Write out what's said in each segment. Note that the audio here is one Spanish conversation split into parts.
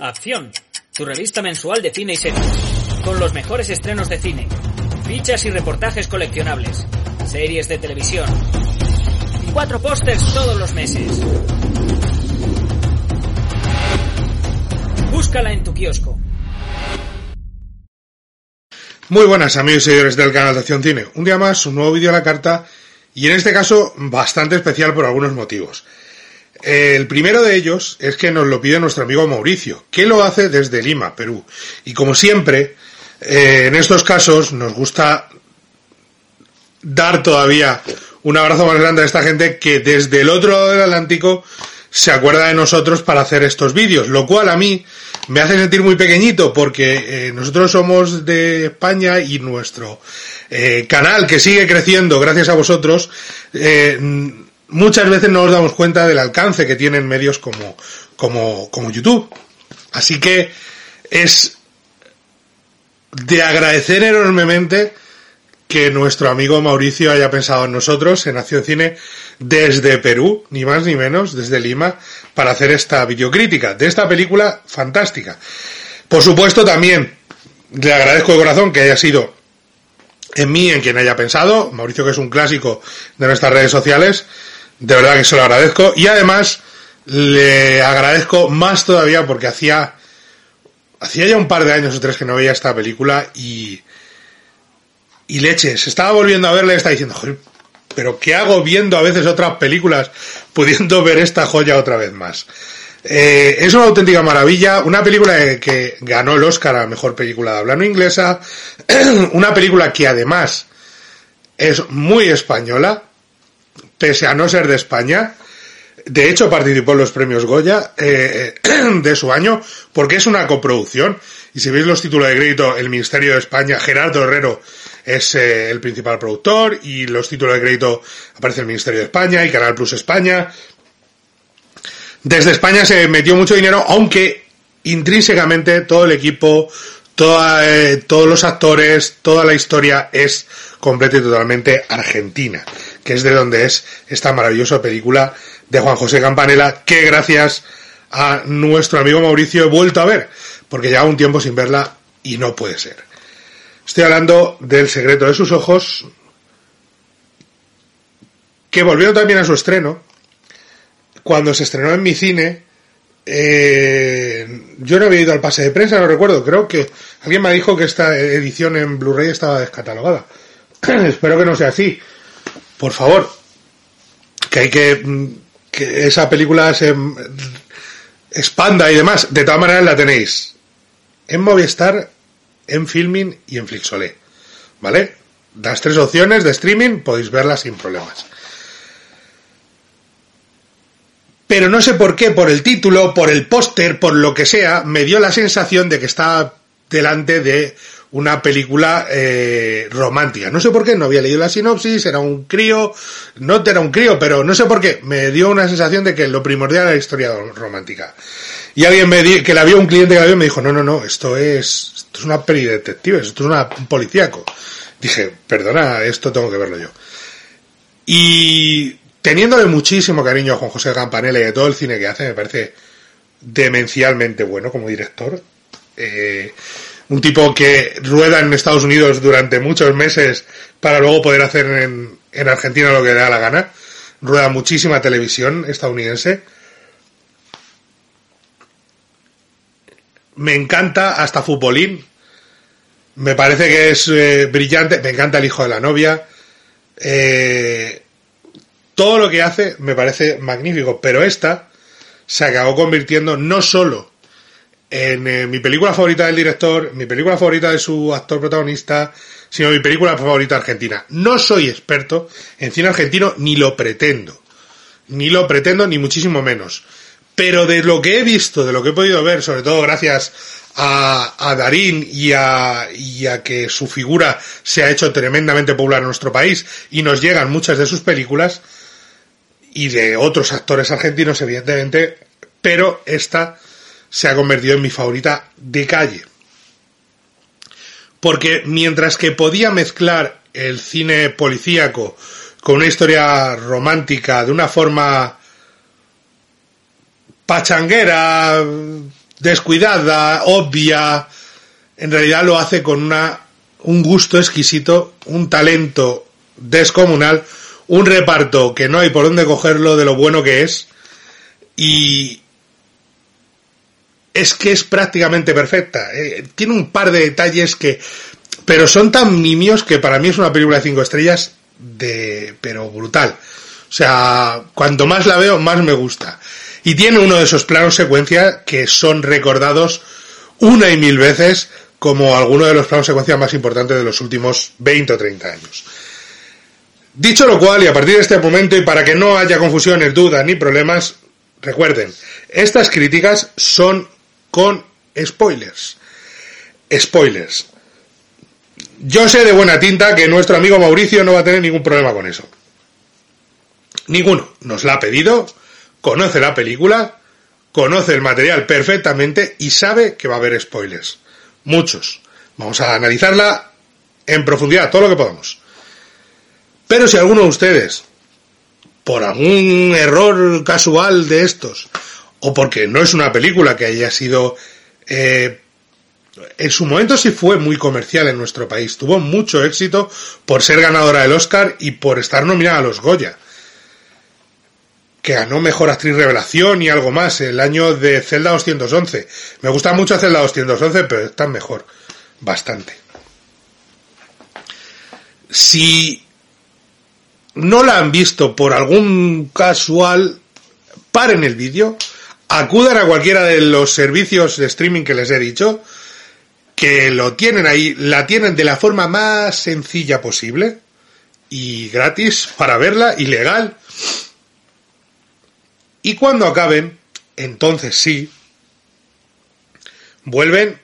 Acción, tu revista mensual de cine y series, con los mejores estrenos de cine, fichas y reportajes coleccionables, series de televisión, y cuatro pósters todos los meses. Búscala en tu kiosco. Muy buenas amigos y seguidores del canal de Acción Cine. Un día más, un nuevo vídeo a la carta y en este caso bastante especial por algunos motivos. El primero de ellos es que nos lo pide nuestro amigo Mauricio, que lo hace desde Lima, Perú. Y como siempre, eh, en estos casos nos gusta dar todavía un abrazo más grande a esta gente que desde el otro lado del Atlántico se acuerda de nosotros para hacer estos vídeos, lo cual a mí me hace sentir muy pequeñito porque eh, nosotros somos de España y nuestro eh, canal que sigue creciendo gracias a vosotros, muchas veces no nos damos cuenta del alcance que tienen medios como, como, como YouTube. Así que es de agradecer enormemente que nuestro amigo Mauricio haya pensado en nosotros, en Acción Cine, desde Perú, ni más ni menos, desde Lima, para hacer esta videocrítica de esta película fantástica. Por supuesto, también le agradezco de corazón que haya sido en mí en quien haya pensado, Mauricio que es un clásico de nuestras redes sociales, de verdad que se lo agradezco, y además le agradezco más todavía porque hacía, hacía ya un par de años o tres que no veía esta película y y leche, se estaba volviendo a verle y está diciendo, joder, pero ¿qué hago viendo a veces otras películas pudiendo ver esta joya otra vez más? Eh, es una auténtica maravilla, una película que ganó el Oscar a Mejor Película de Habla No Inglesa, una película que además es muy española, pese a no ser de España, de hecho participó en los premios Goya eh, de su año, porque es una coproducción, y si veis los títulos de crédito, el Ministerio de España, Gerardo Herrero es eh, el principal productor y los títulos de crédito aparece el Ministerio de España y Canal Plus España. Desde España se metió mucho dinero, aunque intrínsecamente todo el equipo, eh, todos los actores, toda la historia es completa y totalmente argentina, es de donde es esta maravillosa película de Juan José Campanella, que gracias a nuestro amigo Mauricio he vuelto a ver, porque lleva un tiempo sin verla y no puede ser. Estoy hablando del secreto de sus ojos, que volvió también a su estreno, cuando se estrenó en mi cine, eh, yo no había ido al pase de prensa, no recuerdo, creo que alguien me dijo que esta edición en Blu-ray estaba descatalogada. Espero que no sea así. Por favor, que hay que que esa película se expanda y demás. De todas maneras la tenéis en Movistar en Filming y en Flixolé. ¿Vale? Las tres opciones de streaming podéis verlas sin problemas. Pero no sé por qué, por el título, por el póster, por lo que sea, me dio la sensación de que estaba delante de una película eh, romántica. No sé por qué, no había leído la sinopsis, era un crío, no era un crío, pero no sé por qué, me dio una sensación de que lo primordial era la historia romántica. Y alguien me di, que la vio un cliente que la vio me dijo, no, no, no, esto es, esto es una peli de esto es una, un policíaco. Dije, perdona, esto tengo que verlo yo. Y teniéndole muchísimo cariño a Juan José Campanella y a todo el cine que hace, me parece demencialmente bueno como director. Eh, un tipo que rueda en Estados Unidos durante muchos meses para luego poder hacer en, en Argentina lo que le da la gana. Rueda muchísima televisión estadounidense me encanta hasta Futbolín. Me parece que es eh, brillante. Me encanta el hijo de la novia. Eh, todo lo que hace me parece magnífico. Pero esta se acabó convirtiendo no solo en eh, mi película favorita del director, mi película favorita de su actor protagonista, sino mi película favorita argentina. No soy experto en cine argentino, ni lo pretendo. Ni lo pretendo, ni muchísimo menos Pero de lo que he visto, de lo que he podido ver, sobre todo gracias a, a Darín y a, y a que su figura se ha hecho tremendamente popular en nuestro país y nos llegan muchas de sus películas y de otros actores argentinos, evidentemente, pero esta se ha convertido en mi favorita de calle. Porque mientras que podía mezclar el cine policíaco con una historia romántica de una forma pachanguera, descuidada, obvia, en realidad lo hace con una, un gusto exquisito, un talento descomunal, un reparto que no hay por dónde cogerlo de lo bueno que es, y es que es prácticamente perfecta. Eh, tiene un par de detalles que, pero son tan nimios que para mí es una película de cinco estrellas de, pero brutal. O sea, cuanto más la veo, más me gusta. Y tiene uno de esos planos secuencia que son recordados una y mil veces como alguno de los planos secuencia más importantes de los últimos 20 o 30 años. Dicho lo cual, y a partir de este momento, y para que no haya confusiones, dudas ni problemas, recuerden, estas críticas son con spoilers. Spoilers. Yo sé de buena tinta que nuestro amigo Mauricio no va a tener ningún problema con eso. Ninguno. Nos la ha pedido, conoce la película, conoce el material perfectamente y sabe que va a haber spoilers. Muchos. Vamos a analizarla en profundidad, todo lo que podamos. Pero si alguno de ustedes, por algún error casual de estos, o porque no es una película que haya sido... Eh, en su momento sí fue muy comercial en nuestro país, tuvo mucho éxito por ser ganadora del Oscar y por estar nominada a los Goya que ganó Mejor Actriz Revelación y algo más, el año de Zelda 211. Me gusta mucho Zelda 211, pero está mejor. Bastante. Si no la han visto por algún casual, paren el vídeo, acudan a cualquiera de los servicios de streaming que les he dicho, que lo tienen ahí, la tienen de la forma más sencilla posible y gratis para verla y legal y cuando acaben, entonces sí, vuelven,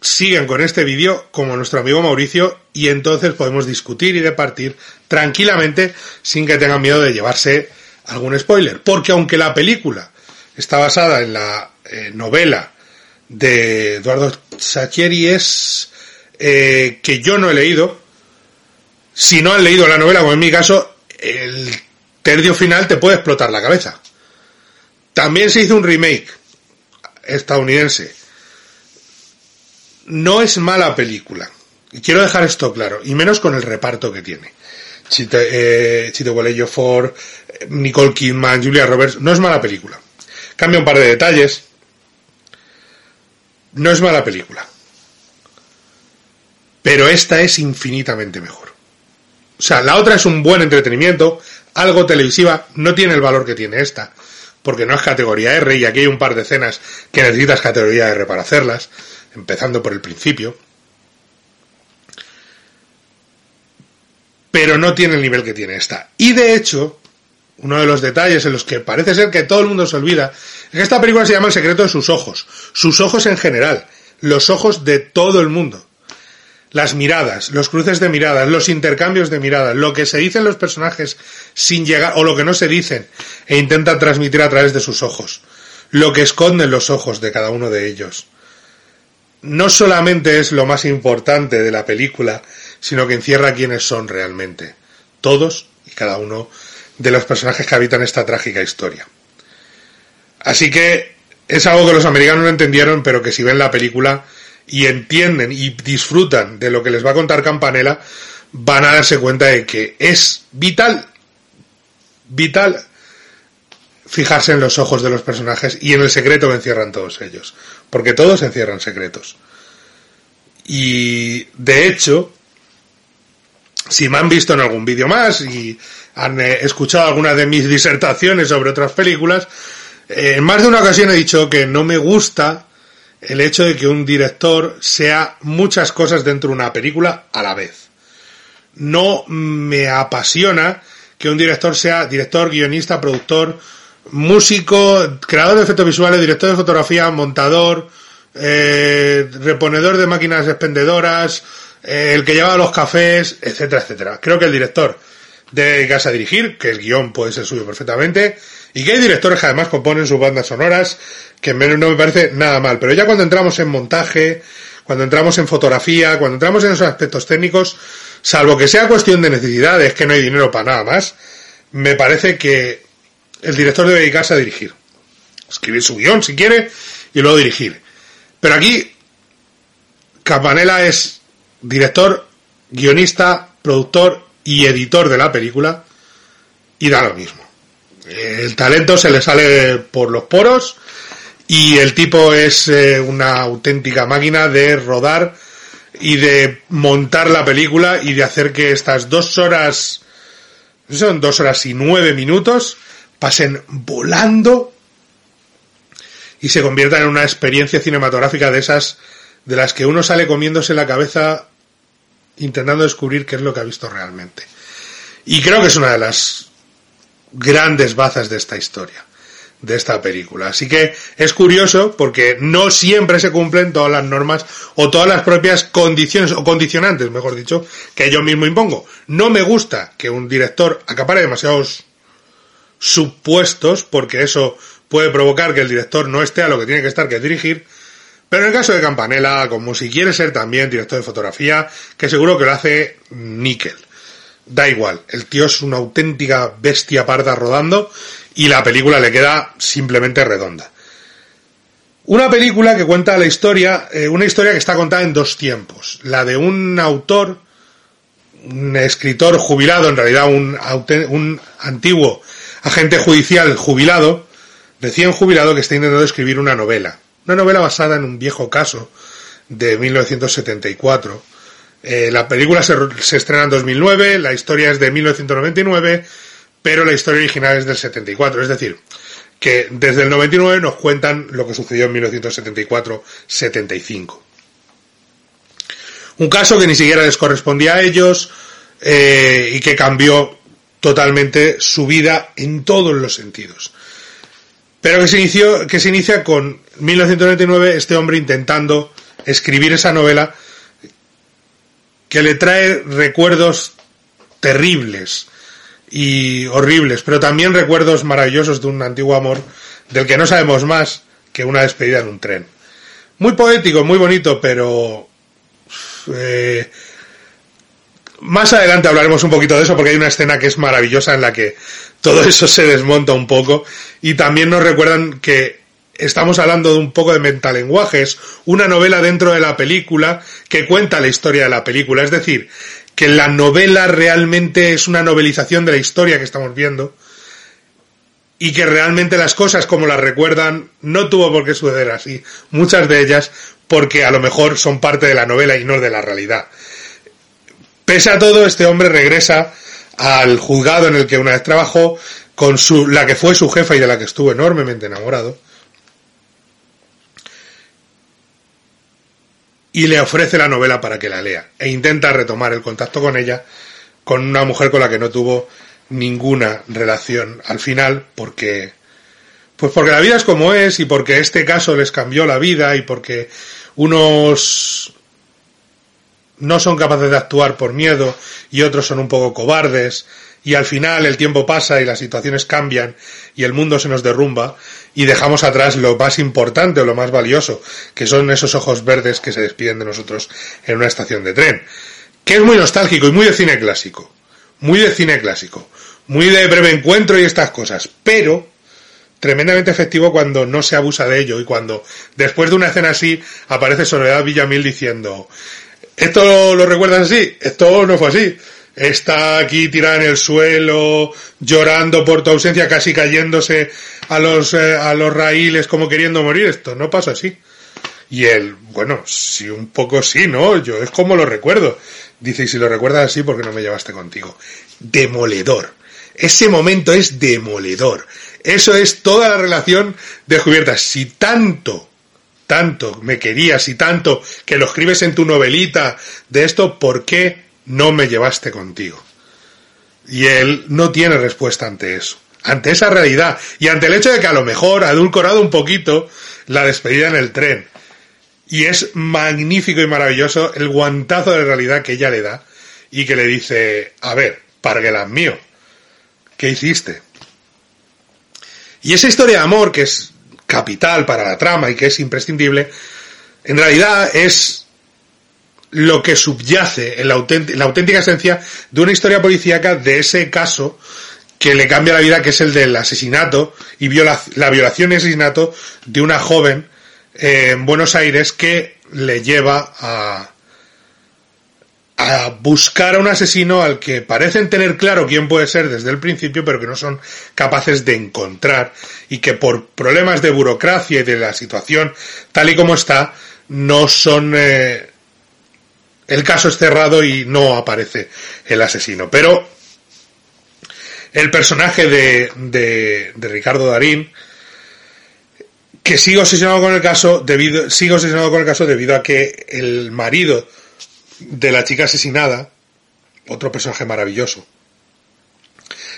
siguen con este vídeo como nuestro amigo Mauricio y entonces podemos discutir y departir tranquilamente sin que tengan miedo de llevarse algún spoiler. Porque aunque la película está basada en la eh, novela de Eduardo Saccheri es eh, que yo no he leído, si no han leído la novela, como en mi caso, el tercio final te puede explotar la cabeza. También se hizo un remake estadounidense. No es mala película. Y quiero dejar esto claro, y menos con el reparto que tiene. Chite, eh, Chito Ford, Nicole Kidman, Julia Roberts, no es mala película. Cambia un par de detalles. No es mala película. Pero esta es infinitamente mejor. O sea, la otra es un buen entretenimiento, algo televisiva, no tiene el valor que tiene esta, porque no es categoría R y aquí hay un par de escenas que necesitas categoría R para hacerlas, empezando por el principio. Pero no tiene el nivel que tiene esta. Y de hecho, uno de los detalles en los que parece ser que todo el mundo se olvida es que esta película se llama El secreto de sus ojos. Sus ojos en general. Los ojos de todo el mundo las miradas, los cruces de miradas, los intercambios de miradas, lo que se dicen los personajes sin llegar, o lo que no se dicen, e intentan transmitir a través de sus ojos, lo que esconden los ojos de cada uno de ellos. No solamente es lo más importante de la película, sino que encierra quiénes son realmente, todos y cada uno de los personajes que habitan esta trágica historia. Así que es algo que los americanos no entendieron, pero que si ven la película y entienden y disfrutan de lo que les va a contar Campanella, van a darse cuenta de que es vital, vital fijarse en los ojos de los personajes y en el secreto que encierran todos ellos, porque todos encierran secretos. Y de hecho, si me han visto en algún vídeo más y han eh, escuchado algunas de mis disertaciones sobre otras películas, eh, en más de una ocasión he dicho que no me gusta el hecho de que un director sea muchas cosas dentro de una película a la vez. No me apasiona que un director sea director, guionista, productor, músico, creador de efectos visuales, director de fotografía, montador, eh, reponedor de máquinas expendedoras, eh, el que lleva los cafés, etcétera, etcétera. Creo que el director debe dedicarse a dirigir, que el guion puede ser suyo perfectamente, y que hay directores que además componen sus bandas sonoras, que no me parece nada mal. Pero ya cuando entramos en montaje, cuando entramos en fotografía, cuando entramos en esos aspectos técnicos, salvo que sea cuestión de necesidades, que no hay dinero para nada más, me parece que el director debe dedicarse a dirigir. Escribir su guion si quiere y luego dirigir. Pero aquí, Campanella es director, guionista, productor y editor de la película y da lo mismo. El talento se le sale por los poros y el tipo es eh, una auténtica máquina de rodar y de montar la película y de hacer que estas dos horas, son dos horas y nueve minutos, pasen volando y se conviertan en una experiencia cinematográfica de esas de las que uno sale comiéndose la cabeza intentando descubrir qué es lo que ha visto realmente. Y creo que es una de las grandes bazas de esta historia, de esta película. Así que es curioso porque no siempre se cumplen todas las normas o todas las propias condiciones o condicionantes, mejor dicho, que yo mismo impongo. No me gusta que un director acapare demasiados supuestos porque eso puede provocar que el director no esté a lo que tiene que estar, que es dirigir. Pero en el caso de Campanella, como si quiere ser también director de fotografía, que seguro que lo hace níquel. Da igual, el tío es una auténtica bestia parda rodando y la película le queda simplemente redonda. Una película que cuenta la historia, eh, una historia que está contada en dos tiempos. La de un autor, un escritor jubilado, en realidad un, un antiguo agente judicial jubilado, recién jubilado, que está intentando escribir una novela. Una novela basada en un viejo caso de 1974. Eh, la película se, estrena en 2009, la historia es de 1999, pero la historia original es del 74. Es decir, que desde el 99 nos cuentan lo que sucedió en 1974-75. Un caso que ni siquiera les correspondía a ellos eh, y que cambió totalmente su vida en todos los sentidos. Pero que se, inició, que se inicia con 1999 este hombre intentando escribir esa novela que le trae recuerdos terribles y horribles, pero también recuerdos maravillosos de un antiguo amor del que no sabemos más que una despedida en un tren. Muy poético, muy bonito, pero eh, más adelante hablaremos un poquito de eso porque hay una escena que es maravillosa en la que todo eso se desmonta un poco y también nos recuerdan que estamos hablando de un poco de metalenguajes, una novela dentro de la película que cuenta la historia de la película, es decir, que la novela realmente es una novelización de la historia que estamos viendo y que realmente las cosas como las recuerdan no tuvo por qué suceder así, muchas de ellas porque a lo mejor son parte de la novela y no de la realidad. Pese a todo, este hombre regresa al juzgado en el que una vez trabajó con su, la que fue su jefa y de la que estuvo enormemente enamorado. Y le ofrece la novela para que la lea. E intenta retomar el contacto con ella, con una mujer con la que no tuvo ninguna relación al final, porque, pues porque la vida es como es y porque este caso les cambió la vida y porque unos no son capaces de actuar por miedo y otros son un poco cobardes y al final el tiempo pasa y las situaciones cambian y el mundo se nos derrumba y dejamos atrás lo más importante o lo más valioso, que son esos ojos verdes que se despiden de nosotros en una estación de tren, que es muy nostálgico y muy de cine clásico, muy de cine clásico, muy de breve encuentro y estas cosas, pero tremendamente efectivo cuando no se abusa de ello y cuando después de una escena así aparece Soledad Villamil diciendo ¿Esto lo, recuerdas así? Esto no fue así. Está aquí tirada en el suelo, llorando por tu ausencia, casi cayéndose a los, eh, a los raíles como queriendo morir. Esto no pasa así. Y él, bueno, sí, un poco sí, ¿no? Yo es como lo recuerdo. Dice, y si lo recuerdas así, ¿por qué no me llevaste contigo? Demoledor. Ese momento es demoledor. Eso es toda la relación descubierta. Si tanto tanto me querías y tanto que lo escribes en tu novelita de esto, ¿por qué no me llevaste contigo? Y él no tiene respuesta ante eso. ante esa realidad y ante el hecho de que a lo mejor ha edulcorado un poquito la despedida en el tren. Y es magnífico y maravilloso el guantazo de realidad que ella le da y que le dice, a ver, Parguelas mío, ¿qué hiciste? Y esa historia de amor, que es capital para la trama y que es imprescindible, en realidad es lo que subyace en la, auténtica esencia de una historia policíaca de ese caso que le cambia la vida, que es el del asesinato y la violación y asesinato de una joven eh, en Buenos Aires que le lleva a, a buscar a un asesino al que parecen tener claro quién puede ser desde el principio, pero que no son capaces de encontrar y que por problemas de burocracia y de la situación tal y como está, no son... Eh, el caso es cerrado y no aparece el asesino. Pero el personaje de, de, Ricardo Darín, que sigo obsesionado con el caso debido, sigo obsesionado con el caso debido a que el marido de la chica asesinada, otro personaje maravilloso,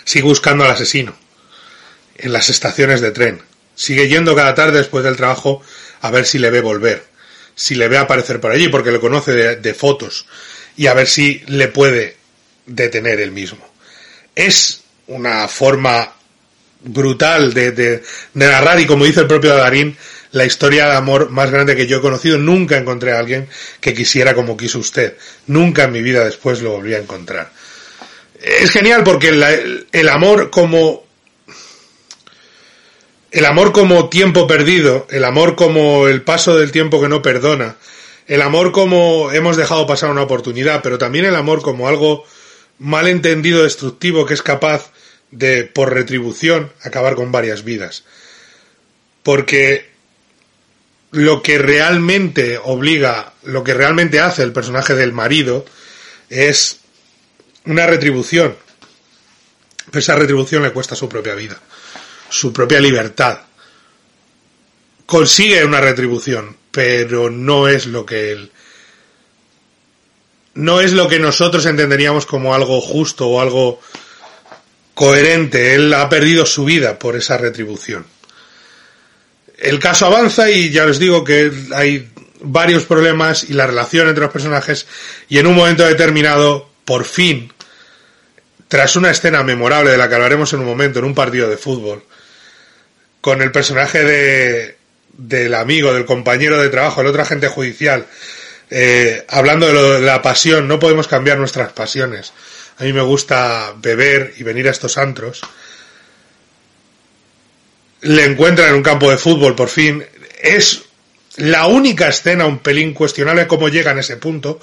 sigue buscando al asesino en las estaciones de tren. Sigue yendo cada tarde después del trabajo a ver si le ve volver, si le ve aparecer por allí, porque le conoce de, de fotos, y a ver si le puede detener él mismo. Es una forma brutal de, de, narrar y como dice el propio Darín, la historia de amor más grande que yo he conocido. Nunca encontré a alguien que quisiera como quiso usted. Nunca en mi vida después lo volví a encontrar. Es genial porque el, amor como el amor como tiempo perdido, el amor como el paso del tiempo que no perdona, el amor como hemos dejado pasar una oportunidad, pero también el amor como algo mal entendido destructivo que es capaz de, por retribución, acabar con varias vidas. Porque lo que realmente obliga, lo que realmente hace el personaje del marido es una retribución. Pero esa retribución le cuesta su propia vida, su propia libertad. Consigue una retribución, pero no es lo que él no es lo que nosotros entenderíamos como algo justo o algo coherente. Él ha perdido su vida por esa retribución. El caso avanza y ya les digo que hay varios problemas y la relación entre los personajes y en un momento determinado, por fin, tras una escena memorable de la que hablaremos en un momento en un partido de fútbol, con el personaje de, del amigo, del compañero de trabajo, el otro agente judicial, eh, hablando de, de la pasión, no podemos cambiar nuestras pasiones a mí me gusta beber y venir a estos antros. Le encuentran en un campo de fútbol por fin. Es la única escena un pelín cuestionable cómo llega en ese punto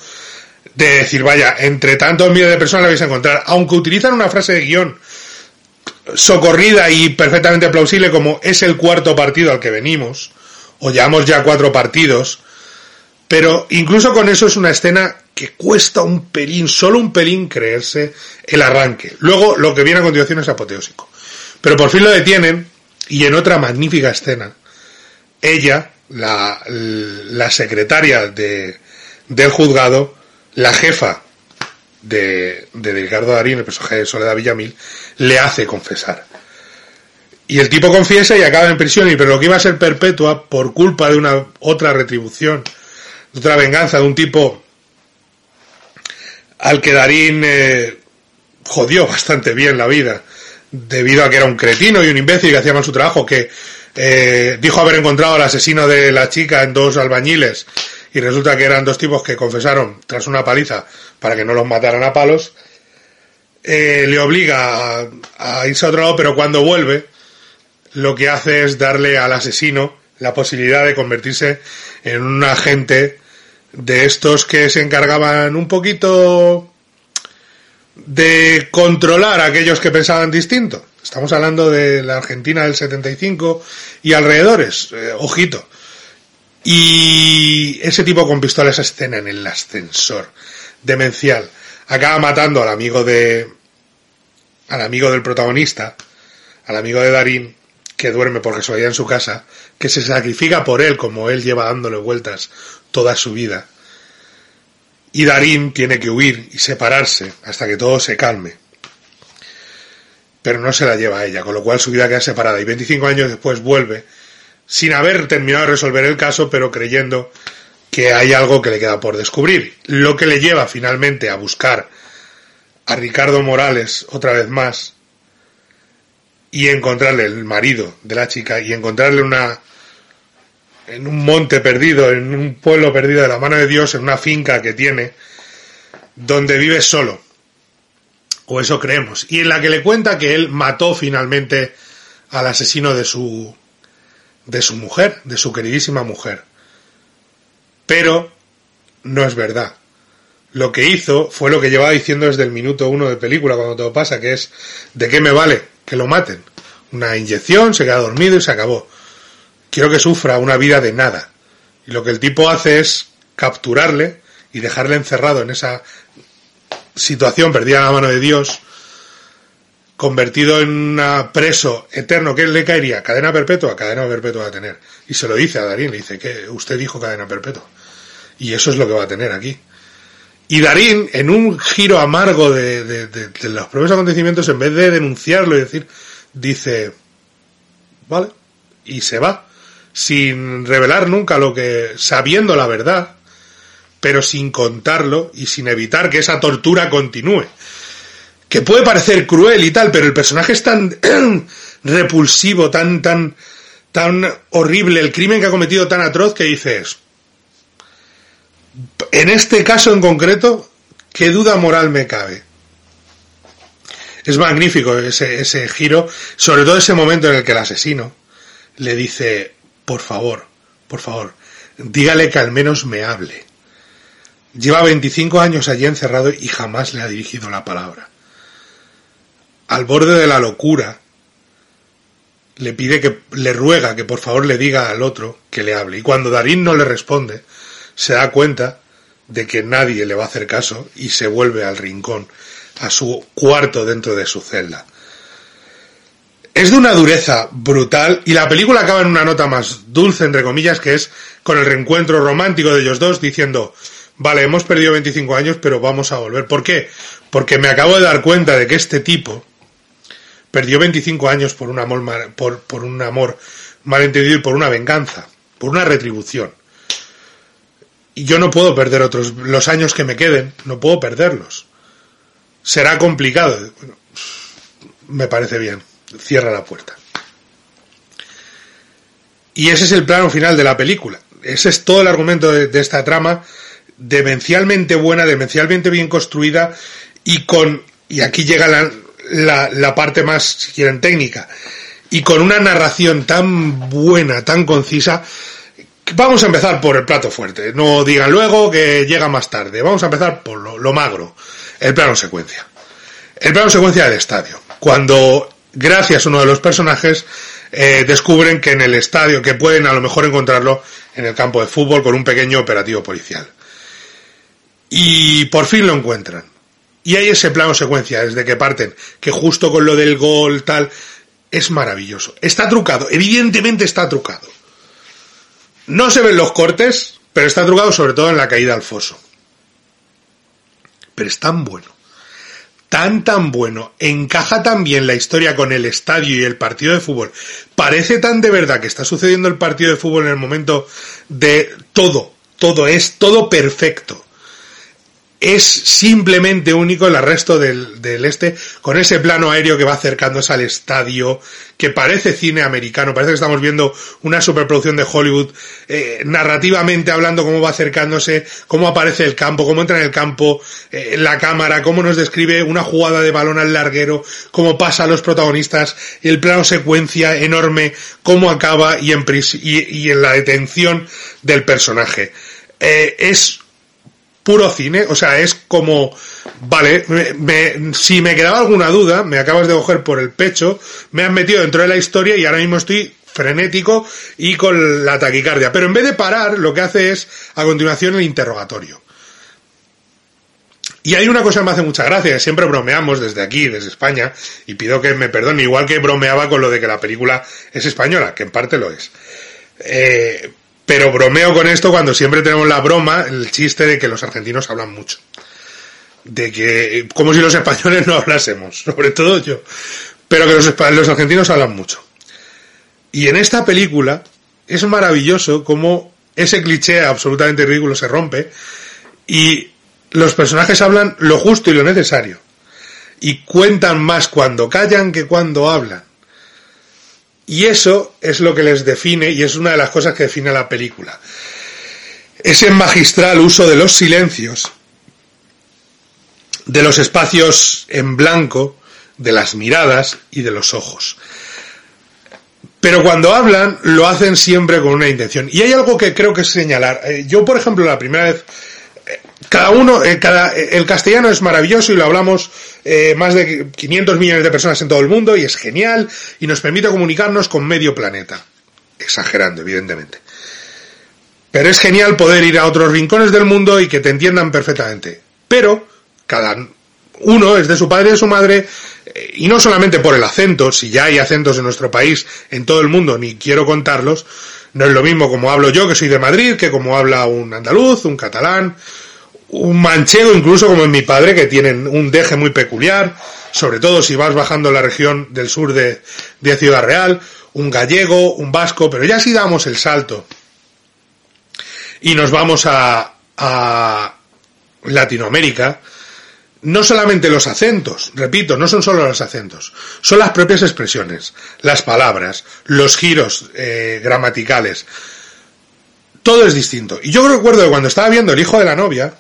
de decir, vaya, entre tantos miles de personas la vais a encontrar, aunque utilizan una frase de guion socorrida y perfectamente plausible como es el cuarto partido al que venimos, o llevamos ya cuatro partidos, pero incluso con eso es una escena que cuesta un pelín, solo un pelín creerse el arranque. Luego lo que viene a continuación es apoteósico. Pero por fin lo detienen y en otra magnífica escena, ella, la, la secretaria de, del juzgado, la jefa de, de Ricardo Darín, el personaje de Soledad Villamil, le hace confesar. Y el tipo confiesa y acaba en prisión, y pero lo que iba a ser perpetua por culpa de una otra retribución, de otra venganza de un tipo al que Darín eh, jodió bastante bien la vida, debido a que era un cretino y un imbécil que hacía mal su trabajo, que eh, dijo haber encontrado al asesino de la chica en dos albañiles y resulta que eran dos tipos que confesaron tras una paliza para que no los mataran a palos, eh, le obliga a, a, irse a otro lado, pero cuando vuelve, lo que hace es darle al asesino la posibilidad de convertirse en un agente de estos que se encargaban un poquito de controlar a aquellos que pensaban distinto. Estamos hablando de la Argentina del 75 y alrededores, eh, ojito. Y ese tipo con pistolas escena en el ascensor, demencial. Acaba matando al amigo de. al amigo del protagonista, al amigo de Darín, que duerme porque se en su casa, que se sacrifica por él como él lleva dándole vueltas toda su vida. Y Darín tiene que huir y separarse hasta que todo se calme. pero no se la lleva a ella, con lo cual su vida queda separada y 25 años después vuelve sin haber terminado de resolver el caso, pero creyendo que hay algo que le queda por descubrir, lo que le lleva finalmente a buscar a Ricardo Morales otra vez más y encontrarle el marido de la chica y encontrarle una en un monte perdido, en un pueblo perdido de la mano de Dios, en una finca que tiene, donde vive solo. O eso creemos. Y en la que le cuenta que él mató finalmente al asesino de su de su mujer, de su queridísima mujer. Pero no es verdad. Lo que hizo fue lo que llevaba diciendo desde el minuto uno de película cuando todo pasa, que es ¿de qué me vale que lo maten? Una inyección, se queda dormido y se acabó. Quiero que sufra una vida de nada. Y lo que el tipo hace es capturarle y dejarle encerrado en esa situación perdida en la mano de Dios convertido en un preso eterno, ¿qué le caería? ¿Cadena perpetua? Cadena perpetua va a tener. Y se lo dice a Darín, le dice que usted dijo cadena perpetua. Y eso es lo que va a tener aquí. Y Darín, en un giro amargo de, los propios acontecimientos, en vez de denunciarlo y decir, dice, vale, y se va, sin revelar nunca lo que, sabiendo la verdad, pero sin contarlo y sin evitar que esa tortura continúe que puede parecer cruel y tal, pero el personaje es tan repulsivo, tan, tan, tan horrible, el crimen que ha cometido tan atroz que dices, en este caso en concreto, ¿qué duda moral me cabe? Es magnífico ese, ese giro, sobre todo ese momento en el que el asesino le dice, por favor, por favor, dígale que al menos me hable. Lleva 25 años allí encerrado y jamás le ha dirigido la palabra al borde de la locura, le pide que, le ruega que por favor le diga al otro que le hable. Y cuando Darín no le responde, se da cuenta de que nadie le va a hacer caso y se vuelve al rincón, a su cuarto dentro de su celda. Es de una dureza brutal y la película acaba en una nota más dulce, entre comillas, que es con el reencuentro romántico de ellos dos diciendo, vale, hemos perdido 25 años, pero vamos a volver. ¿Por qué? Porque me acabo de dar cuenta de que este tipo, perdió 25 años por un amor, por, por un amor malentendido y por una venganza, por una retribución. Y yo no puedo perder otros, los años que me queden, no puedo perderlos. Será complicado. me parece bien. Cierra la puerta. Y ese es el plano final de la película. Ese es todo el argumento de, esta trama, demencialmente buena, demencialmente bien construida y con, y aquí llega la, la, la parte más, si quieren, técnica, y con una narración tan buena, tan concisa, vamos a empezar por el plato fuerte. No digan luego que llega más tarde. Vamos a empezar por lo, magro. El plano secuencia. El plano secuencia del estadio. Cuando, gracias a uno de los personajes, eh, descubren que en el estadio, que pueden a lo mejor encontrarlo en el campo de fútbol con un pequeño operativo policial. Y por fin lo encuentran. Y hay ese plano secuencia desde que parten, que justo con lo del gol tal, es maravilloso. Está trucado, evidentemente está trucado. No se ven los cortes, pero está trucado sobre todo en la caída al foso. Pero es tan bueno. Tan tan bueno, encaja tan bien la historia con el estadio y el partido de fútbol. Parece tan de verdad que está sucediendo el partido de fútbol en el momento de todo, todo es todo perfecto es simplemente único el arresto del, del, este, con ese plano aéreo que va acercándose al estadio, que parece cine americano, parece que estamos viendo una superproducción de Hollywood, eh, narrativamente hablando cómo va acercándose, cómo aparece el campo, cómo entra en el campo, eh, la cámara, cómo nos describe una jugada de balón al larguero, cómo pasa a los protagonistas, el plano secuencia enorme, cómo acaba y en, y, y en la detención del personaje. Eh, es puro cine, o sea, es como, vale, si me quedaba alguna duda, me acabas de coger por el pecho, me has metido dentro de la historia y ahora mismo estoy frenético y con la taquicardia. Pero en vez de parar, lo que hace es, a continuación, el interrogatorio. Y hay una cosa que me hace mucha gracia, siempre bromeamos desde aquí, desde España, y pido que me perdone, igual que bromeaba con lo de que la película es española, que en parte lo es. Eh, pero bromeo con esto cuando siempre tenemos la broma, el chiste de que los argentinos hablan mucho. De que, como si los españoles no hablásemos, sobre todo yo. pero que los, los argentinos hablan mucho. Y en esta película es maravilloso cómo ese cliché absolutamente ridículo se rompe y los personajes hablan lo justo y lo necesario. Y cuentan más cuando callan que cuando hablan. Y eso es lo que les define y es una de las cosas que define la película. Ese magistral uso de los silencios, de los espacios en blanco, de las miradas y de los ojos. Pero cuando hablan, lo hacen siempre con una intención. Y hay algo que creo que es señalar. Eh, yo, por ejemplo, la primera vez cada uno, eh, cada, eh, el castellano es maravilloso y lo hablamos eh, más de 500 millones de personas en todo el mundo y es genial y nos permite comunicarnos con medio planeta. Exagerando, evidentemente. Pero es genial poder ir a otros rincones del mundo y que te entiendan perfectamente. Pero cada uno es de su padre y de su madre y no solamente por el acento, si ya hay acentos en nuestro país, en todo el mundo, ni quiero contarlos, no es lo mismo como hablo yo, que soy de Madrid, que como habla un andaluz, un catalán, un manchego incluso como en mi padre, que tienen un deje muy peculiar, sobre todo si vas bajando la región del sur de, de Ciudad Real, un gallego, un vasco, pero ya si damos el salto. Y nos vamos a, a Latinoamérica, no solamente los acentos, repito, no son solo los acentos, son las propias expresiones, las palabras, los giros eh, gramaticales, todo es distinto. Y yo recuerdo que cuando estaba viendo El hijo de la novia,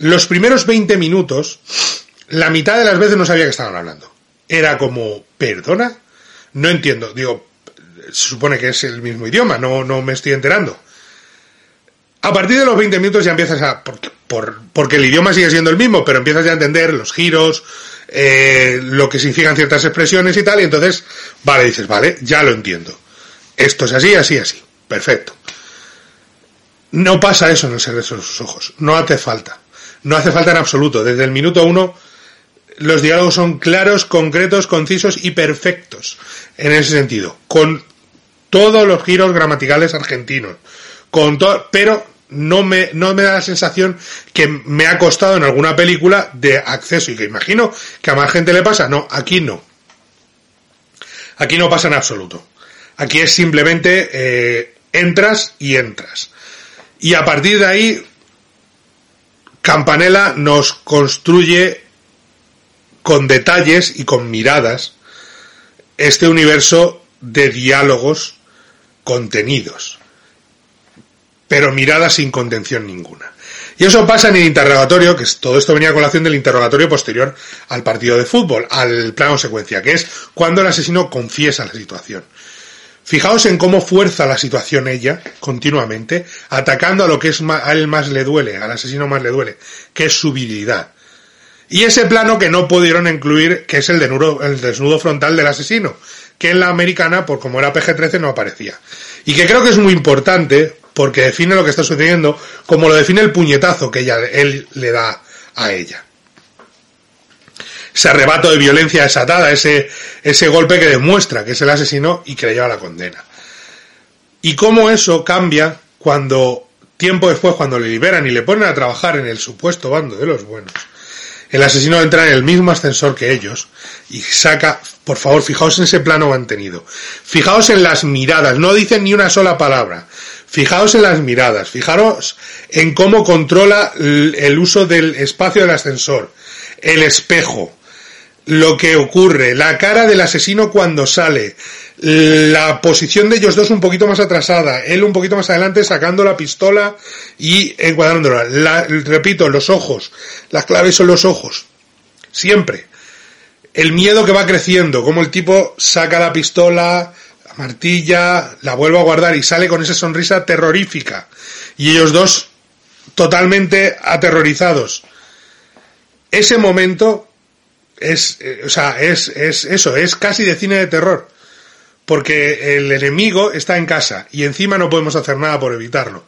los primeros 20 minutos, la mitad de las veces no sabía que estaban hablando. Era como, ¿perdona? No entiendo. Digo, se supone que es el mismo idioma, no, no me estoy enterando. A partir de los 20 minutos ya empiezas a... Por, porque el idioma sigue siendo el mismo, pero empiezas ya a entender los giros, eh, lo que significan ciertas expresiones y tal, y entonces, vale, dices, vale, ya lo entiendo. Esto es así, así, así. Perfecto. No pasa eso en el secreto de sus ojos. No hace falta. No hace falta en absoluto. Desde el minuto uno los diálogos son claros, concretos, concisos y perfectos en ese sentido. Con todos los giros gramaticales argentinos. Con pero no me, no me da la sensación que me ha costado en alguna película de acceso y que imagino que a más gente le pasa. No, aquí no. Aquí no pasa en absoluto. Aquí es simplemente eh, entras y entras. Y a partir de ahí Campanella nos construye con detalles y con miradas este universo de diálogos contenidos, pero miradas sin contención ninguna. Y eso pasa en el interrogatorio, que todo esto venía a colación del interrogatorio posterior al partido de fútbol, al plano secuencia, que es cuando el asesino confiesa la situación. Fijaos en cómo fuerza la situación ella continuamente, atacando a lo que es a él más le duele, al asesino más le duele, que es su virilidad. Y ese plano que no pudieron incluir, que es el, desnudo, el desnudo frontal del asesino, que en la americana, por como era PG-13, no aparecía. Y que creo que es muy importante, porque define lo que está sucediendo, como lo define el puñetazo que ella, él le da a ella ese arrebato de violencia desatada, ese, ese golpe que demuestra que es el asesino y que le lleva la condena. Y cómo eso cambia cuando, tiempo después, cuando le liberan y le ponen a trabajar en el supuesto bando de los buenos, el asesino entra en el mismo ascensor que ellos y saca, por favor, fijaos en ese plano mantenido. Fijaos en las miradas, no dicen ni una sola palabra. Fijaos en las miradas, fijaos en cómo controla el uso del espacio del ascensor, el espejo, lo que ocurre, la cara del asesino cuando sale, la posición de ellos dos un poquito más atrasada, él un poquito más adelante sacando la pistola y encuadrándola. repito, los ojos, las claves son los ojos, siempre. El miedo que va creciendo, como el tipo saca la pistola, la martilla, la vuelve a guardar y sale con esa sonrisa terrorífica. Y ellos dos totalmente aterrorizados. Ese momento es, eh, o sea, es, es eso, es casi de cine de terror. Porque el enemigo está en casa y encima no podemos hacer nada por evitarlo.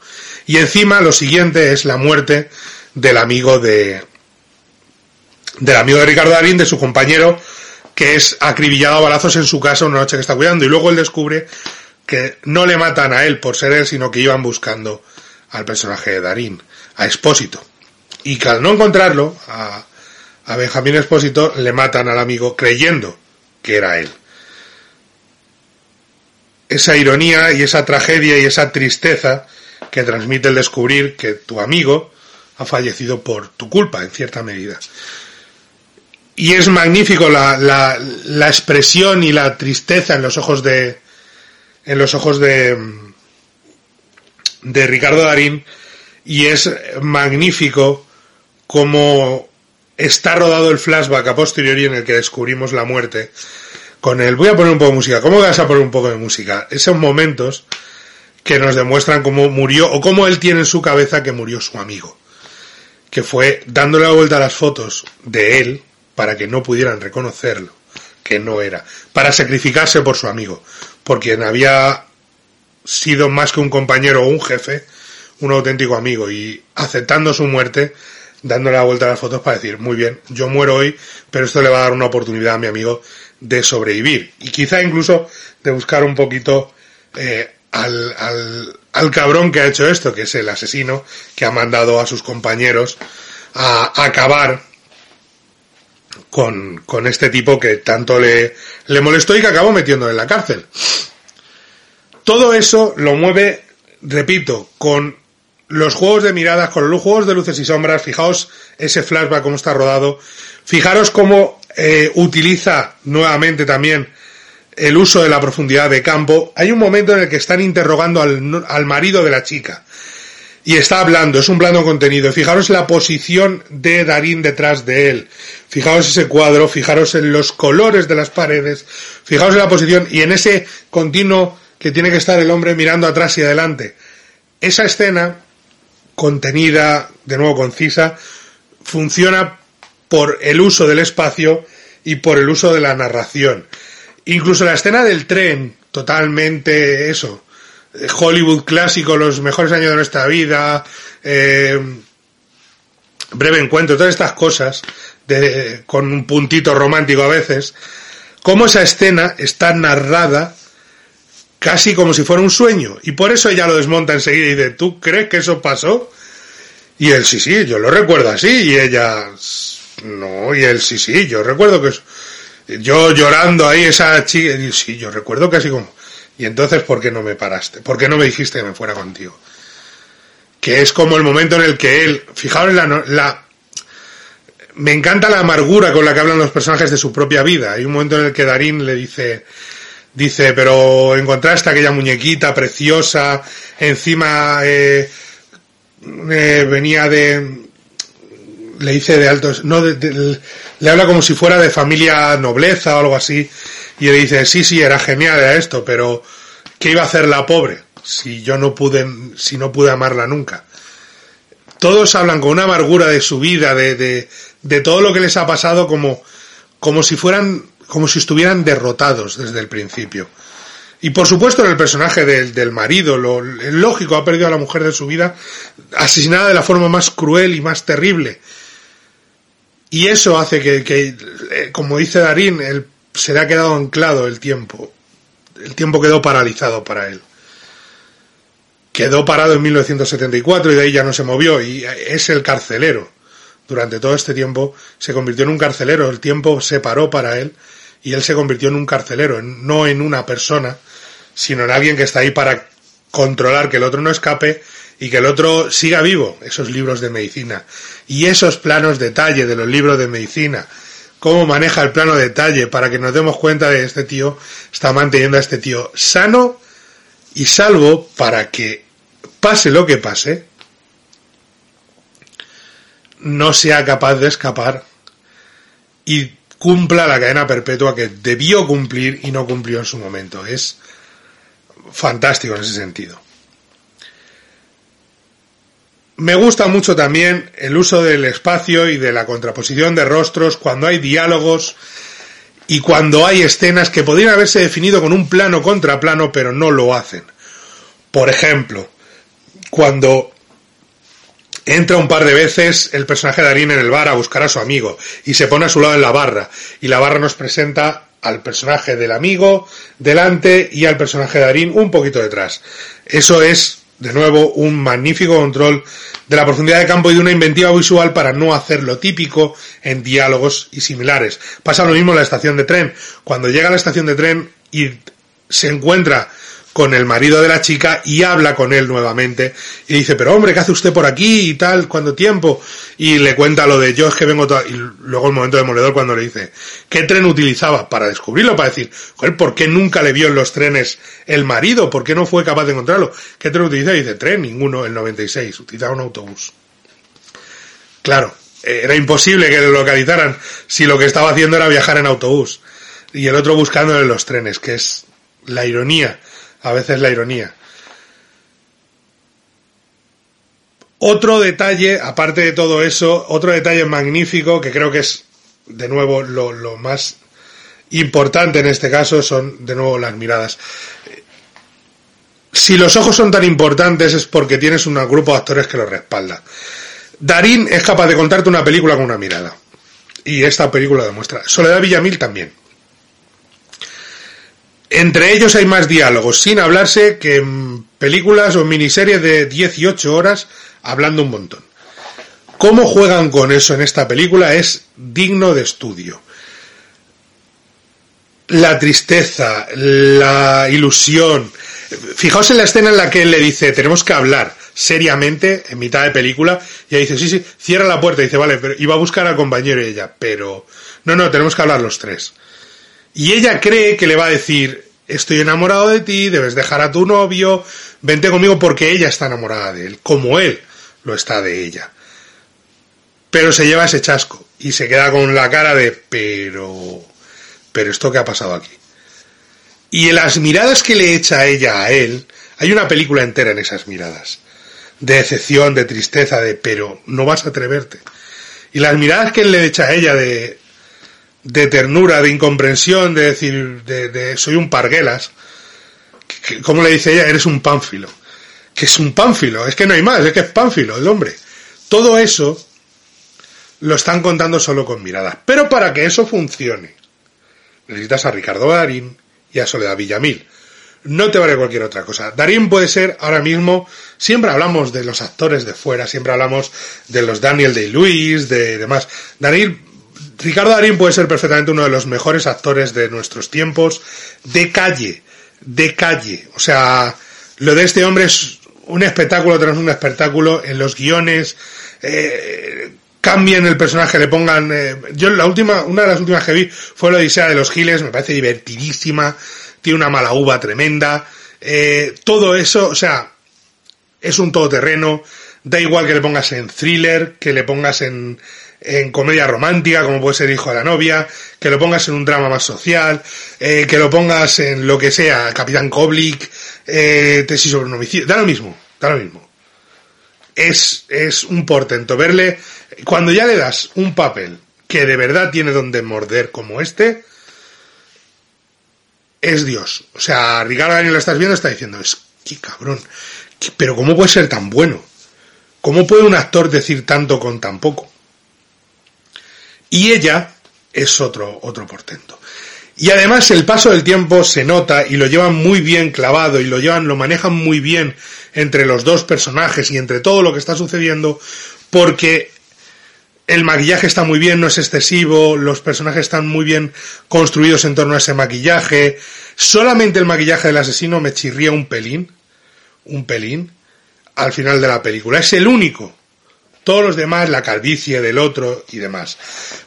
Y encima lo siguiente es la muerte del amigo de, del amigo de Ricardo Darín, de su compañero, que es acribillado a balazos en su casa una noche que está cuidando. Y luego él descubre que no le matan a él por ser él, sino que iban buscando al personaje de Darín, a Expósito. Y que al no encontrarlo, a, a Benjamín Espósito le matan al amigo creyendo que era él. Esa ironía y esa tragedia y esa tristeza que transmite el descubrir que tu amigo ha fallecido por tu culpa, en cierta medida. Y es magnífico la, la, la expresión y la tristeza en los ojos de, en los ojos de, de Ricardo Darín y es magnífico como está rodado el flashback a posteriori en el que descubrimos la muerte con él. Voy a poner un poco de música. ¿Cómo vas a poner un poco de música? Esos momentos que nos demuestran cómo murió o cómo él tiene en su cabeza que murió su amigo. Que fue dándole la vuelta a las fotos de él para que no pudieran reconocerlo, que no era, para sacrificarse por su amigo, por quien había sido más que un compañero o un jefe, un auténtico amigo y aceptando su muerte, dándole la vuelta a las fotos para decir, muy bien, yo muero hoy, pero esto le va a dar una oportunidad a mi amigo de sobrevivir y quizá incluso de buscar un poquito eh, al, al, al, cabrón que ha hecho esto, que es el asesino que ha mandado a sus compañeros a, acabar con, con, este tipo que tanto le, le molestó y que acabó metiendo en la cárcel. Todo eso lo mueve, repito, con los juegos de miradas, con los juegos de luces y sombras, fijaos ese flashback cómo está rodado, fijaros cómo eh, utiliza nuevamente también el uso de la profundidad de campo. Hay un momento en el que están interrogando al, al marido de la chica y está hablando, es un plano contenido. Fijaros la posición de Darín detrás de él. Fijaos ese cuadro, fijaros en los colores de las paredes, fijaos en la posición y en ese continuo que tiene que estar el hombre mirando atrás y adelante. Esa escena, contenida, de nuevo concisa, funciona por el uso del espacio y por el uso de la narración. Incluso la escena del tren, totalmente eso, Hollywood clásico, los mejores años de nuestra vida, eh, breve encuentro, todas estas cosas, de, con un puntito romántico a veces, cómo esa escena está narrada casi como si fuera un sueño. Y por eso ella lo desmonta enseguida y dice, ¿tú crees que eso pasó? Y él, sí, sí, yo lo recuerdo así. Y ella, no, y él, sí, sí, yo recuerdo que yo llorando ahí, esa chica, y, sí, yo recuerdo que como, y entonces, ¿por qué no me paraste? ¿Por qué no me dijiste que me fuera contigo? Que es como el momento en el que él, fijaos la, la, me encanta la amargura con la que hablan los personajes de su propia vida. Hay un momento en el que Darín le dice, Dice, pero encontraste aquella muñequita preciosa, encima eh, eh, venía de... Le dice de altos... No, de, le habla como si fuera de familia nobleza o algo así. Y le dice, sí, sí, era genial, era esto, pero ¿qué iba a hacer la pobre si yo no pude, si no pude amarla nunca? Todos hablan con una amargura de su vida, de, de, de todo lo que les ha pasado como, como si fueran como si estuvieran derrotados desde el principio. Y por supuesto en el personaje del, del marido, lo lógico, ha perdido a la mujer de su vida, asesinada de la forma más cruel y más terrible. Y eso hace que, que como dice Darín, se le ha quedado anclado el tiempo. El tiempo quedó paralizado para él. Quedó parado en 1974 y de ahí ya no se movió y es el carcelero. Durante todo este tiempo se convirtió en un carcelero, el tiempo se paró para él y él se convirtió en un carcelero, no en una persona, sino en alguien que está ahí para controlar que el otro no escape y que el otro siga vivo, esos libros de medicina. Y esos planos detalle de los libros de medicina, cómo maneja el plano detalle para que nos demos cuenta de este tío, está manteniendo a este tío sano y salvo para que pase lo que pase, no sea capaz de escapar y cumpla la cadena perpetua que debió cumplir y no cumplió en su momento. Es fantástico en ese sentido. Me gusta mucho también el uso del espacio y de la contraposición de rostros cuando hay diálogos y cuando hay escenas que podrían haberse definido con un plano contra plano pero no lo hacen. Por ejemplo, cuando Entra un par de veces el personaje de Darín en el bar a buscar a su amigo y se pone a su lado en la barra y la barra nos presenta al personaje del amigo delante y al personaje de Darín un poquito detrás. Eso es de nuevo, un magnífico control de la profundidad de campo y de una inventiva visual para no hacer lo típico en diálogos y similares. Pasa lo mismo en la estación de tren. Cuando llega a la estación de tren y se encuentra con el marido de la chica y habla con él nuevamente y dice, pero hombre, ¿qué hace usted por aquí y tal? ¿Cuánto tiempo? Y le cuenta lo de yo es que vengo y luego el momento demoledor cuando le dice, ¿qué tren utilizaba? Para descubrirlo, para decir, joder, ¿por qué nunca le vio en los trenes el marido? ¿Por qué no fue capaz de encontrarlo? ¿Qué tren utilizaba? Y dice, tren, ninguno, el 96, utilizaba un autobús. Claro, era imposible que lo localizaran si lo que estaba haciendo era viajar en autobús. Y el otro buscando en los trenes, que es la ironía a veces la ironía. Otro detalle, aparte de todo eso, otro detalle magnífico que creo que es, de nuevo, lo, más importante en este caso son, de nuevo, las miradas. Si los ojos son tan importantes es porque tienes un grupo de actores que los respalda. Darín es capaz de contarte una película con una mirada. Y esta película demuestra. Soledad Villamil también. Entre ellos hay más diálogos, sin hablarse, que en películas o miniseries de 18 horas hablando un montón. Cómo juegan con eso en esta película es digno de estudio. La tristeza, la ilusión. Fijaos en la escena en la que él le dice, tenemos que hablar seriamente en mitad de película, y ella dice, sí, sí, cierra la puerta, y dice, vale, pero iba a buscar al compañero y ella, pero no, no, tenemos que hablar los tres. Y ella cree que le va a decir, estoy enamorado de ti, debes dejar a tu novio, vente conmigo porque ella está enamorada de él, como él lo está de ella. Pero se lleva ese chasco y se queda con la cara de, pero, pero esto qué ha pasado aquí. Y en las miradas que le echa ella a él, hay una película entera en esas miradas. De decepción, de tristeza, de, pero no vas a atreverte. Y las miradas que él le echa a ella de, de ternura, de incomprensión, de decir, de, soy un parguelas. como le dice ella? Eres un pánfilo. Que es un pánfilo, es que no hay más, es que es pánfilo el hombre. Todo eso lo están contando solo con miradas. Pero para que eso funcione, necesitas a Ricardo Darín y a Soledad Villamil. No te vale cualquier otra cosa. Darín puede ser ahora mismo, siempre hablamos de los actores de fuera, siempre hablamos de los Daniel Day-Lewis, de demás. Darín Ricardo Darín puede ser perfectamente uno de los mejores actores de nuestros tiempos, de calle, de calle. O sea, lo de este hombre es un espectáculo tras un espectáculo en los guiones, eh, cambien el personaje, le pongan... Eh, yo la última, una de las últimas que vi fue la Odisea de los Giles, me parece divertidísima, tiene una mala uva tremenda, eh, todo eso, o sea, es un todoterreno, da igual que le pongas en thriller, que le pongas en, en comedia romántica, como puede ser Hijo de la novia, que lo pongas en un drama más social, eh, que lo pongas en lo que sea, Capitán Koblik, eh, tesis sobre un homicidio, da lo mismo, da lo mismo. Es, es un portento verle, cuando ya le das un papel que de verdad tiene donde morder como este, es Dios. O sea, Ricardo Daniel lo estás viendo, está diciendo, es que cabrón, pero ¿cómo puede ser tan bueno? ¿Cómo puede un actor decir tanto con tan poco? Y ella es otro, otro portento. Y además el paso del tiempo se nota y lo llevan muy bien clavado y lo llevan, lo manejan muy bien entre los dos personajes y entre todo lo que está sucediendo porque el maquillaje está muy bien, no es excesivo, los personajes están muy bien construidos en torno a ese maquillaje. Solamente el maquillaje del asesino me chirría un pelín, un pelín, al final de la película. Es el único todos los demás, la calvicie del otro y demás.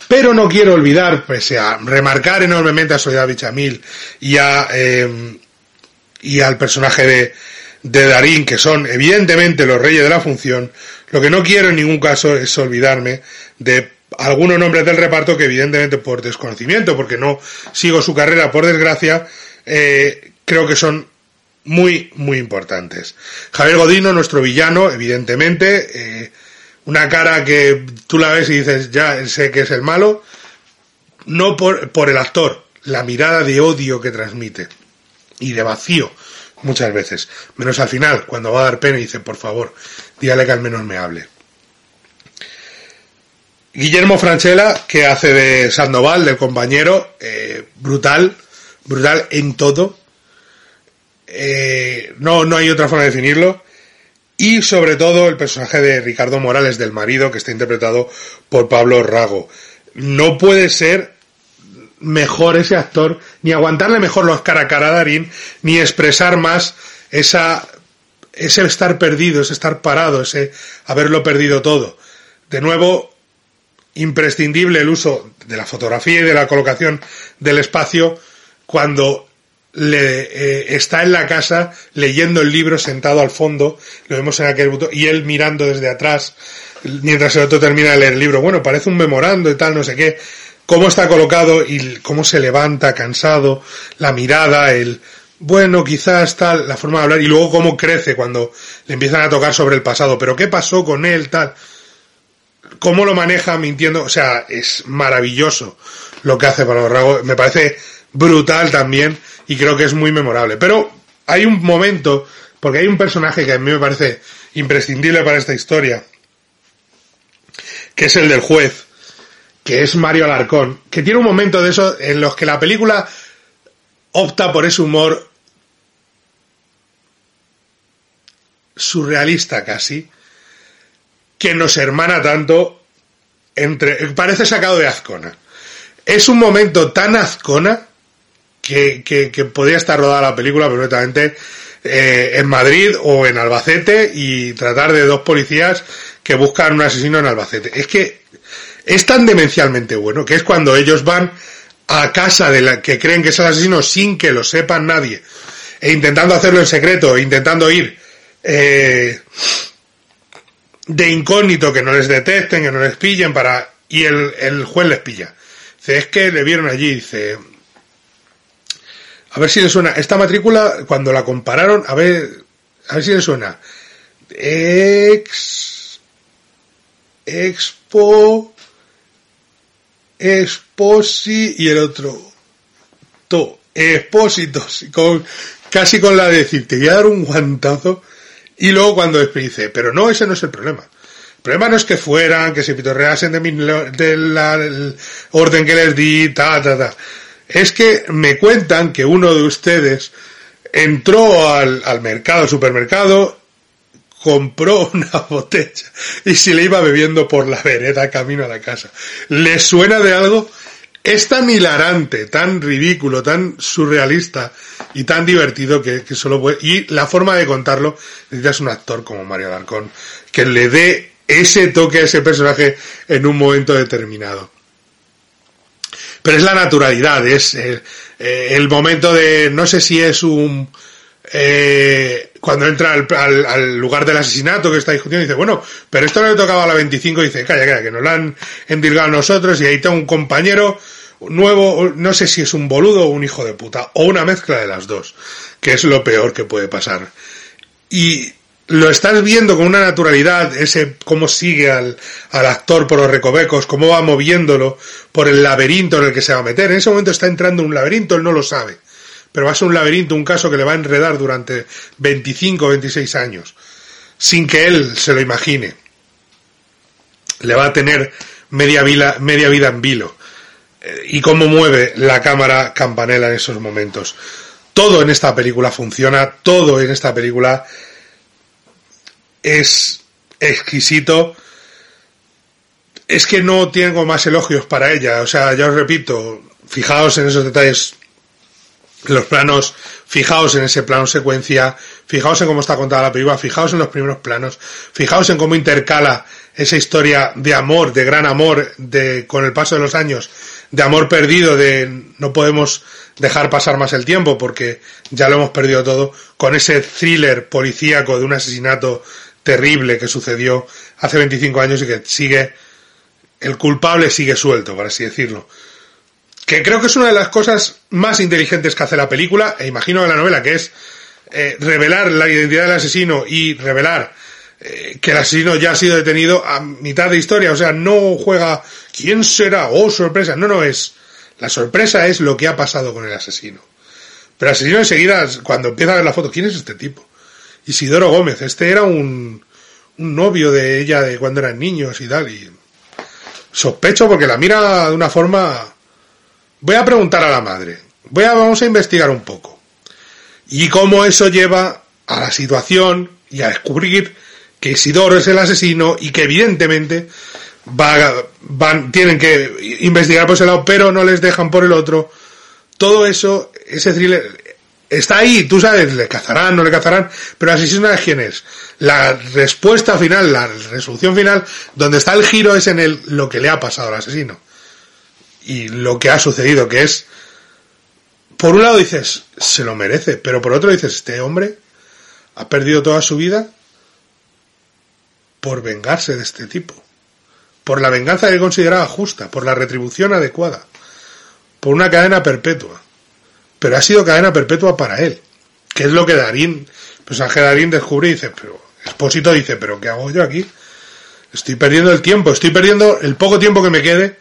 Pero no quiero olvidar, pese a remarcar enormemente a Soledad Bichamil y a, em, y al personaje de, de Darín, que son evidentemente los reyes de la función, lo que no quiero en ningún caso es olvidarme de algunos nombres del reparto que evidentemente por desconocimiento, porque no sigo su carrera por desgracia, eh, creo que son muy, muy importantes. Javier Godino, nuestro villano, evidentemente, eh, una cara que tú la ves y dices, ya sé que es el malo, no por, por el actor, la mirada de odio que transmite y de vacío muchas veces, menos al final, cuando va a dar pena y dice, por favor, dígale que al menos me hable. Guillermo Franchella, que hace de Sandoval, del compañero, eh, brutal, brutal en todo. Eh, no, no hay otra forma de definirlo. Y sobre todo el personaje de Ricardo Morales del marido que está interpretado por Pablo Rago. No puede ser mejor ese actor, ni aguantarle mejor los cara a cara a Darín, ni expresar más esa, ese estar perdido, ese estar parado, ese haberlo perdido todo. De nuevo, imprescindible el uso de la fotografía y de la colocación del espacio cuando le eh, está en la casa leyendo el libro sentado al fondo, lo vemos en aquel botón, y él mirando desde atrás mientras el otro termina de leer el libro. Bueno, parece un memorando y tal, no sé qué. Cómo está colocado y cómo se levanta cansado, la mirada, el bueno, quizás tal, la forma de hablar, y luego cómo crece cuando le empiezan a tocar sobre el pasado. Pero qué pasó con él, tal. Cómo lo maneja mintiendo, o sea, es maravilloso lo que hace para Rago. Me parece brutal también y creo que es muy memorable. Pero hay un momento, porque hay un personaje que a mí me parece imprescindible para esta historia, que es el del juez, que es Mario Alarcón, que tiene un momento de eso en los que la película opta por ese humor surrealista casi, que nos hermana tanto entre... parece sacado de Azcona. Es un momento tan Azcona que, que, podría estar rodada la película perfectamente eh, en Madrid o en Albacete y tratar de dos policías que buscan un asesino en Albacete. Es que es tan demencialmente bueno que es cuando ellos van a casa de la que creen que es el asesino sin que lo sepan nadie e intentando hacerlo en secreto, e intentando ir eh, de incógnito que no les detecten, que no les pillen para y el, el juez les pilla. Dice, es que le vieron allí, dice, a ver si le suena. Esta matrícula, cuando la compararon, a ver, a ver si le suena. Ex. Expo. Exposi y el otro. To. Expósitos. Con, casi con la de decir, te voy a dar un guantazo. Y luego cuando dice, pero no, ese no es el problema. El problema no es que fueran, que se pitorreasen de del orden que les di, ta, ta, ta es que me cuentan que uno de ustedes entró al, al mercado, al supermercado, compró una botella y se le iba bebiendo por la vereda camino a la casa. ¿Le suena de algo? Es tan hilarante, tan ridículo, tan surrealista y tan divertido que, solo puede... Y la forma de contarlo, necesitas un actor como Mario Alarcón que le dé ese toque a ese personaje en un momento determinado pero es la naturalidad, es eh, eh, el, momento de, no sé si es un, eh, cuando entra al, lugar del asesinato que está discutiendo, dice, bueno, pero esto no le tocaba a la 25, dice, calla, calla, que nos lo han endilgado a nosotros y ahí está un compañero nuevo, no sé si es un boludo o un hijo de puta, o una mezcla de las dos, que es lo peor que puede pasar. Y lo estás viendo con una naturalidad, ese cómo sigue al, al, actor por los recovecos, cómo va moviéndolo por el laberinto en el que se va a meter. En ese momento está entrando en un laberinto, él no lo sabe. Pero va a ser un laberinto, un caso que le va a enredar durante 25 o 26 años, sin que él se lo imagine. Le va a tener media vida, media vida en vilo. Eh, y cómo mueve la cámara campanela en esos momentos. Todo en esta película funciona, todo en esta película es exquisito. Es que no tengo más elogios para ella. O sea, ya os repito, fijaos en esos detalles, los planos, fijaos en ese plano secuencia, fijaos en cómo está contada la película, fijaos en los primeros planos, fijaos en cómo intercala esa historia de amor, de gran amor, de, con el paso de los años, de amor perdido, de no podemos dejar pasar más el tiempo porque ya lo hemos perdido todo, con ese thriller policíaco de un asesinato terrible que sucedió hace 25 años y que sigue, el culpable sigue suelto, por así decirlo. Que creo que es una de las cosas más inteligentes que hace la película, e imagino de la novela, que es eh, revelar la identidad del asesino y revelar eh, que el asesino ya ha sido detenido a mitad de historia. O sea, no juega quién será, oh sorpresa. No, no es. La sorpresa es lo que ha pasado con el asesino. Pero el asesino enseguida, cuando empieza a ver la foto, ¿quién es este tipo? Isidoro Gómez. Este era un, un novio de ella de cuando eran niños y tal. Y sospecho porque la mira de una forma. Voy a preguntar a la madre. Voy a, vamos a investigar un poco. Y cómo eso lleva a la situación y a descubrir que Isidoro es el asesino y que evidentemente van, tienen que investigar por ese lado, pero no les dejan por el otro. Todo eso, ese thriller, está ahí, tú sabes, le cazarán, no le cazarán, pero asesino es quién es. La respuesta final, la resolución final, donde está el giro es en el, lo que le ha pasado al asesino. Y lo que ha sucedido, que es, por un lado dices, se lo merece, pero por otro dices, este hombre ha perdido toda su vida por vengarse de este tipo. Por la venganza que consideraba justa, por la retribución adecuada, por una cadena perpetua pero ha sido cadena perpetua para él. Que es lo que Darín, pues Ángel Darín descubre y dice, pero, Expósito dice, pero ¿qué hago yo aquí? Estoy perdiendo el tiempo, estoy perdiendo el poco tiempo que me quede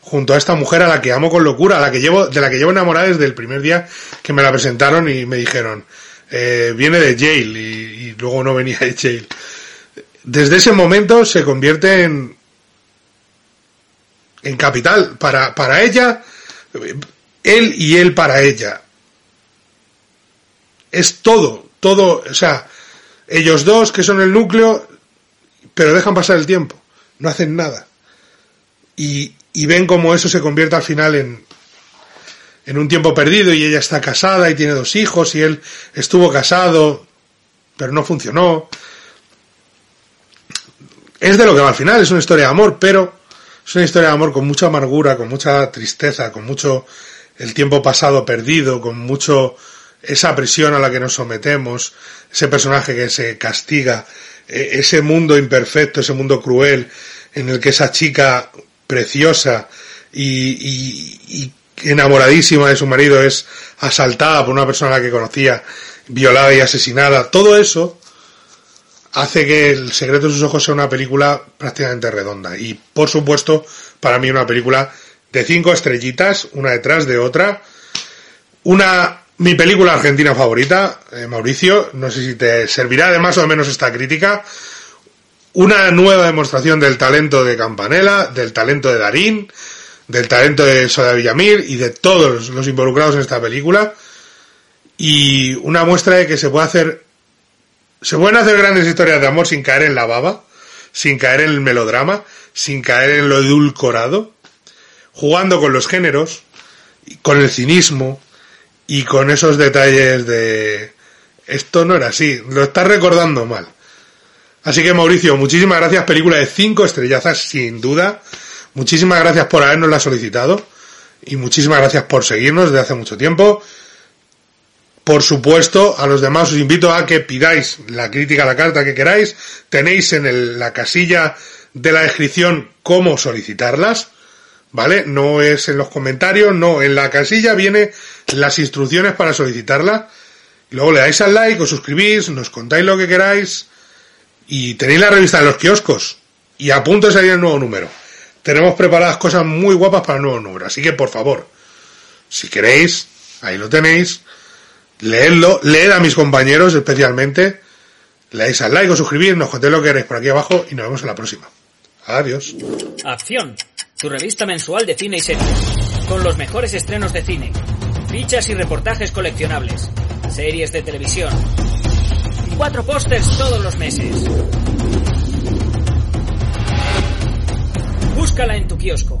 junto a esta mujer a la que amo con locura, a la que llevo, de la que llevo enamorada desde el primer día que me la presentaron y me dijeron, eh, viene de Yale y, y, luego no venía de Yale. Desde ese momento se convierte en, en capital para, para ella, él y él para ella es todo, todo, o sea, ellos dos que son el núcleo, pero dejan pasar el tiempo, no hacen nada. Y, y ven como eso se convierte al final en, en un tiempo perdido y ella está casada y tiene dos hijos y él estuvo casado, pero no funcionó. Es de lo que va al final, es una historia de amor, pero es una historia de amor con mucha amargura, con mucha tristeza, con mucho el tiempo pasado perdido, con mucho esa presión a la que nos sometemos, ese personaje que se castiga, e, ese mundo imperfecto, ese mundo cruel, en el que esa chica preciosa y, enamoradísima de su marido es asaltada por una persona a la que conocía, violada y asesinada, todo eso hace que El secreto de sus ojos sea una película prácticamente redonda. Y por supuesto, para mí una película de cinco estrellitas, una detrás de otra. Una mi película argentina favorita, eh, Mauricio, no sé si te servirá de más o menos esta crítica. Una nueva demostración del talento de Campanella, del talento de Darín, del talento de Soda Villamir y de todos los involucrados en esta película. Y una muestra de que se puede hacer, se pueden hacer grandes historias de amor sin caer en la baba, sin caer en el melodrama, sin caer en lo edulcorado, jugando con los géneros, con el cinismo, y con esos detalles de esto no era así, lo estás recordando mal. Así que Mauricio, muchísimas gracias, película de cinco estrellazas sin duda. Muchísimas gracias por habernos solicitado y muchísimas gracias por seguirnos desde hace mucho tiempo. Por supuesto, a los demás os invito a que pidáis la crítica, la carta que queráis. Tenéis en la casilla de la descripción cómo solicitarlas. ¿vale? No es en los comentarios, no, en la casilla viene las instrucciones para solicitarla. Luego le dais al like, os suscribís, nos contáis lo que queráis y tenéis la revista de los kioscos y a punto de salir el nuevo número. Tenemos preparadas cosas muy guapas para el nuevo número, así que por favor, si queréis, ahí lo tenéis, leedlo, leed a mis compañeros especialmente, le dais al like o suscribís, nos contéis lo que queréis por aquí abajo y nos vemos en la próxima. Adiós. Acción tu revista mensual de cine y series, con los mejores estrenos de cine, fichas y reportajes coleccionables, series de televisión, cuatro pósters todos los meses. Búscala en tu kiosco.